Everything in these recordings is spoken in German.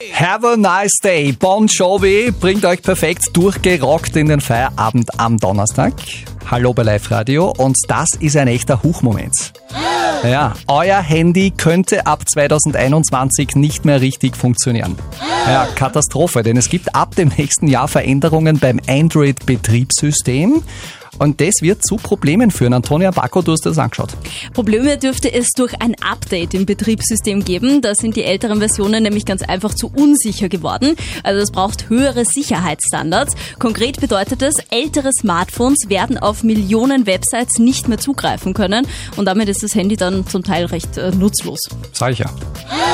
Have a nice day. Bon Jovi bringt euch perfekt durchgerockt in den Feierabend am Donnerstag. Hallo bei Live Radio und das ist ein echter Huchmoment. Ja, euer Handy könnte ab 2021 nicht mehr richtig funktionieren. Ja, Katastrophe, denn es gibt ab dem nächsten Jahr Veränderungen beim Android-Betriebssystem. Und das wird zu Problemen führen. Antonia Bacco, du hast das angeschaut. Probleme dürfte es durch ein Update im Betriebssystem geben. Da sind die älteren Versionen nämlich ganz einfach zu unsicher geworden. Also es braucht höhere Sicherheitsstandards. Konkret bedeutet es, ältere Smartphones werden auf Millionen Websites nicht mehr zugreifen können. Und damit ist das Handy dann zum Teil recht äh, nutzlos. Sag ich ja.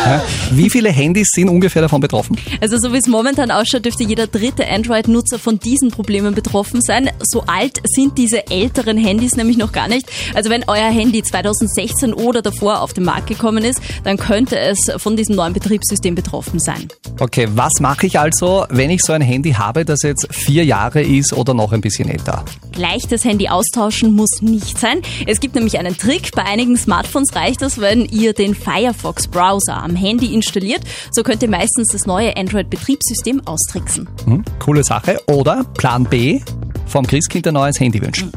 ja. Wie viele Handys sind ungefähr davon betroffen? Also so wie es momentan ausschaut, dürfte jeder dritte Android-Nutzer von diesen Problemen betroffen sein. So alt sind diese älteren Handys nämlich noch gar nicht. Also wenn euer Handy 2016 oder davor auf den Markt gekommen ist, dann könnte es von diesem neuen Betriebssystem betroffen sein. Okay, was mache ich also, wenn ich so ein Handy habe, das jetzt vier Jahre ist oder noch ein bisschen älter? Gleich das Handy austauschen muss nicht sein. Es gibt nämlich einen Trick. Bei einigen Smartphones reicht es, wenn ihr den Firefox Browser am Handy installiert. So könnt ihr meistens das neue Android-Betriebssystem austricksen. Hm, coole Sache. Oder Plan B, vom Christkind ein neues Handy wünschen.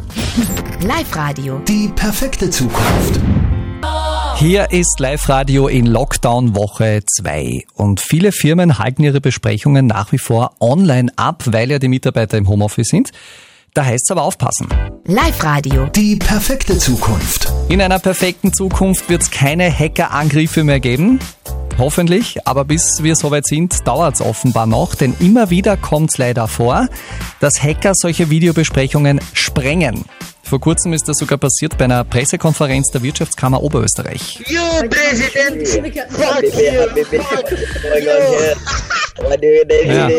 Live Radio. Die perfekte Zukunft. Hier ist Live Radio in Lockdown Woche 2 und viele Firmen halten ihre Besprechungen nach wie vor online ab, weil ja die Mitarbeiter im Homeoffice sind. Da heißt es aber aufpassen. Live Radio. Die perfekte Zukunft. In einer perfekten Zukunft wird es keine Hackerangriffe mehr geben. Hoffentlich, aber bis wir soweit sind, dauert es offenbar noch, denn immer wieder kommt es leider vor, dass Hacker solche Videobesprechungen sprengen. Vor kurzem ist das sogar passiert bei einer Pressekonferenz der Wirtschaftskammer Oberösterreich. You Präsident! Fuck you! Ja.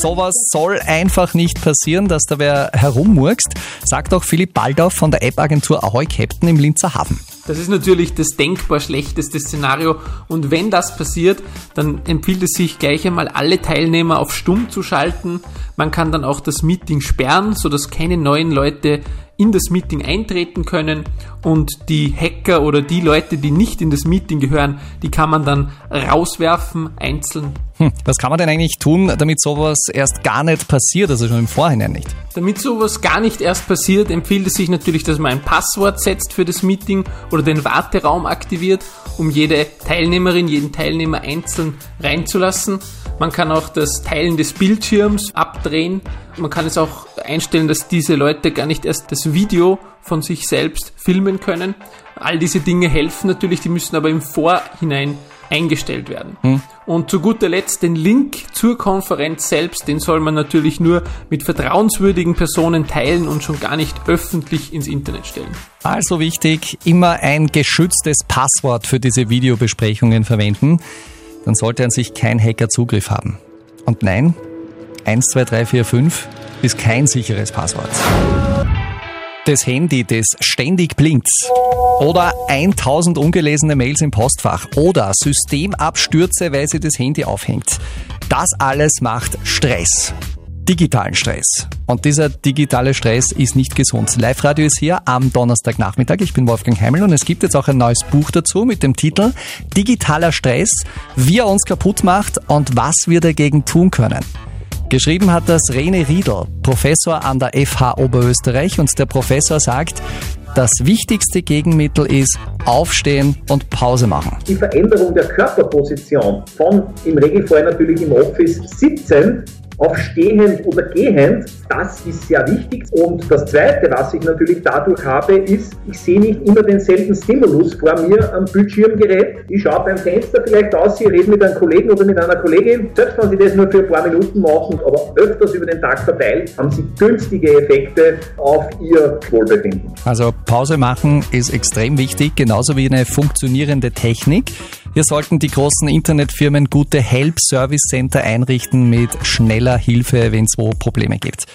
Sowas soll einfach nicht passieren, dass da wer herummurkst, sagt auch Philipp Baldauf von der App-Agentur Ahoy Captain im Linzer Hafen. Das ist natürlich das denkbar schlechteste Szenario und wenn das passiert, dann empfiehlt es sich gleich einmal alle Teilnehmer auf Stumm zu schalten. Man kann dann auch das Meeting sperren, sodass keine neuen Leute in das Meeting eintreten können und die Hacker oder die Leute, die nicht in das Meeting gehören, die kann man dann rauswerfen, einzeln. Was kann man denn eigentlich tun, damit sowas erst gar nicht passiert, also schon im Vorhinein nicht? Damit sowas gar nicht erst passiert, empfiehlt es sich natürlich, dass man ein Passwort setzt für das Meeting oder den Warteraum aktiviert, um jede Teilnehmerin, jeden Teilnehmer einzeln reinzulassen. Man kann auch das Teilen des Bildschirms abdrehen. Man kann es auch einstellen, dass diese Leute gar nicht erst das Video von sich selbst filmen können. All diese Dinge helfen natürlich, die müssen aber im Vorhinein eingestellt werden. Hm. Und zu guter Letzt den Link zur Konferenz selbst, den soll man natürlich nur mit vertrauenswürdigen Personen teilen und schon gar nicht öffentlich ins Internet stellen. Also wichtig, immer ein geschütztes Passwort für diese Videobesprechungen verwenden dann sollte an sich kein Hacker Zugriff haben. Und nein, 1, 2, 3, 4, 5 ist kein sicheres Passwort. Das Handy, das ständig blinkt. Oder 1000 ungelesene Mails im Postfach. Oder Systemabstürze, weil sie das Handy aufhängt. Das alles macht Stress digitalen Stress. Und dieser digitale Stress ist nicht gesund. Live Radio ist hier am Donnerstagnachmittag. Ich bin Wolfgang Heimel und es gibt jetzt auch ein neues Buch dazu mit dem Titel Digitaler Stress, wie er uns kaputt macht und was wir dagegen tun können. Geschrieben hat das Rene Riedel, Professor an der FH Oberösterreich und der Professor sagt, das wichtigste Gegenmittel ist aufstehen und Pause machen. Die Veränderung der Körperposition von im Regelfall natürlich im Office sitzend auf stehend oder gehend, das ist sehr wichtig. Und das Zweite, was ich natürlich dadurch habe, ist, ich sehe nicht immer denselben Stimulus vor mir am Bildschirmgerät. Ich schaue beim Fenster vielleicht aus, ich rede mit einem Kollegen oder mit einer Kollegin. Selbst wenn Sie das nur für ein paar Minuten machen, aber öfters über den Tag verteilt, haben Sie günstige Effekte auf Ihr Wohlbefinden. Also Pause machen ist extrem wichtig, genauso wie eine funktionierende Technik. Hier sollten die großen Internetfirmen gute Help-Service-Center einrichten mit schneller Hilfe, wenn es wo Probleme gibt.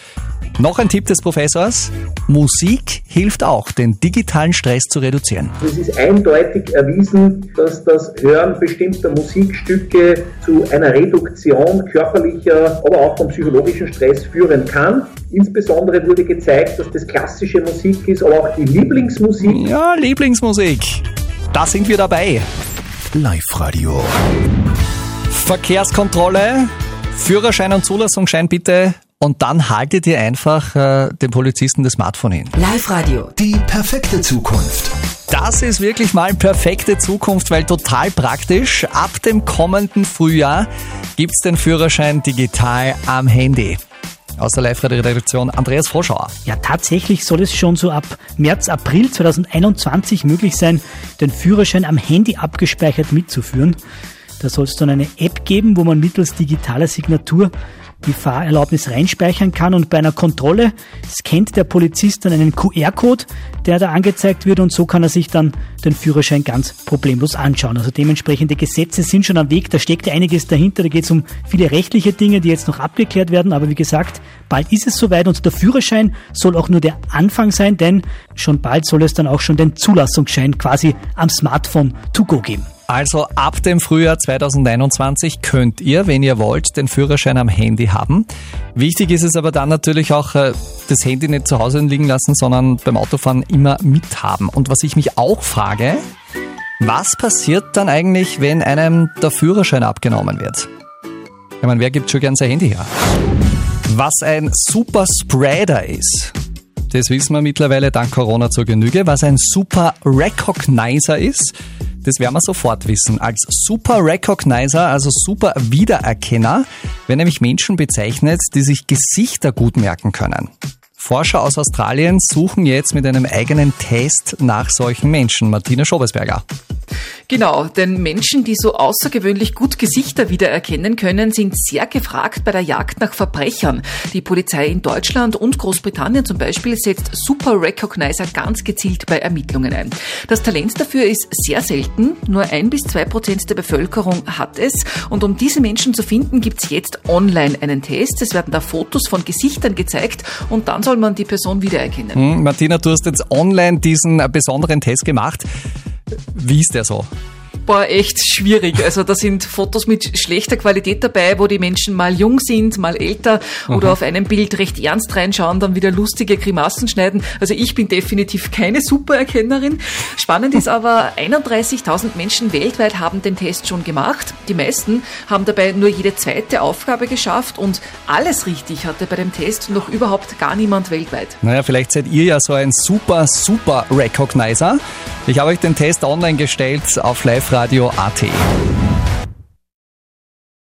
Noch ein Tipp des Professors. Musik hilft auch, den digitalen Stress zu reduzieren. Es ist eindeutig erwiesen, dass das Hören bestimmter Musikstücke zu einer Reduktion körperlicher, aber auch vom psychologischen Stress führen kann. Insbesondere wurde gezeigt, dass das klassische Musik ist, aber auch die Lieblingsmusik. Ja, Lieblingsmusik. Da sind wir dabei. Live Radio. Verkehrskontrolle, Führerschein und Zulassungsschein bitte und dann haltet ihr einfach äh, dem Polizisten das Smartphone hin. Live Radio. Die perfekte Zukunft. Das ist wirklich mal perfekte Zukunft, weil total praktisch. Ab dem kommenden Frühjahr gibt's den Führerschein digital am Handy. Aus der Live-Redaktion Andreas Vorschauer. Ja, tatsächlich soll es schon so ab März, April 2021 möglich sein, den Führerschein am Handy abgespeichert mitzuführen. Da soll es dann eine App geben, wo man mittels digitaler Signatur die Fahrerlaubnis reinspeichern kann und bei einer Kontrolle scannt der Polizist dann einen QR-Code, der da angezeigt wird und so kann er sich dann den Führerschein ganz problemlos anschauen. Also dementsprechende Gesetze sind schon am Weg, da steckt einiges dahinter, da geht es um viele rechtliche Dinge, die jetzt noch abgeklärt werden, aber wie gesagt, bald ist es soweit und der Führerschein soll auch nur der Anfang sein, denn schon bald soll es dann auch schon den Zulassungsschein quasi am Smartphone to go geben. Also ab dem Frühjahr 2021 könnt ihr, wenn ihr wollt, den Führerschein am Handy haben. Wichtig ist es aber dann natürlich auch, äh, das Handy nicht zu Hause liegen lassen, sondern beim Autofahren immer mithaben. Und was ich mich auch frage, was passiert dann eigentlich, wenn einem der Führerschein abgenommen wird? Ich meine, wer gibt schon gern sein Handy her? Was ein Super Spreader ist, das wissen wir mittlerweile dank Corona zur Genüge. Was ein Super Recognizer ist, das werden wir sofort wissen. Als Super Recognizer, also Super Wiedererkenner, werden nämlich Menschen bezeichnet, die sich Gesichter gut merken können. Forscher aus Australien suchen jetzt mit einem eigenen Test nach solchen Menschen. Martina Schobesberger. Genau, denn Menschen, die so außergewöhnlich gut Gesichter wiedererkennen können, sind sehr gefragt bei der Jagd nach Verbrechern. Die Polizei in Deutschland und Großbritannien zum Beispiel setzt Super Recognizer ganz gezielt bei Ermittlungen ein. Das Talent dafür ist sehr selten. Nur ein bis zwei Prozent der Bevölkerung hat es. Und um diese Menschen zu finden, gibt's jetzt online einen Test. Es werden da Fotos von Gesichtern gezeigt und dann soll man die Person wiedererkennen. Hm, Martina, du hast jetzt online diesen besonderen Test gemacht. Wie ist der so? Boah, echt schwierig. Also da sind Fotos mit schlechter Qualität dabei, wo die Menschen mal jung sind, mal älter oder auf einem Bild recht ernst reinschauen, dann wieder lustige Grimassen schneiden. Also ich bin definitiv keine Supererkennerin. Spannend ist aber, 31.000 Menschen weltweit haben den Test schon gemacht. Die meisten haben dabei nur jede zweite Aufgabe geschafft und alles richtig hatte bei dem Test noch überhaupt gar niemand weltweit. Naja, vielleicht seid ihr ja so ein super, super Recognizer. Ich habe euch den Test online gestellt auf live radio.at.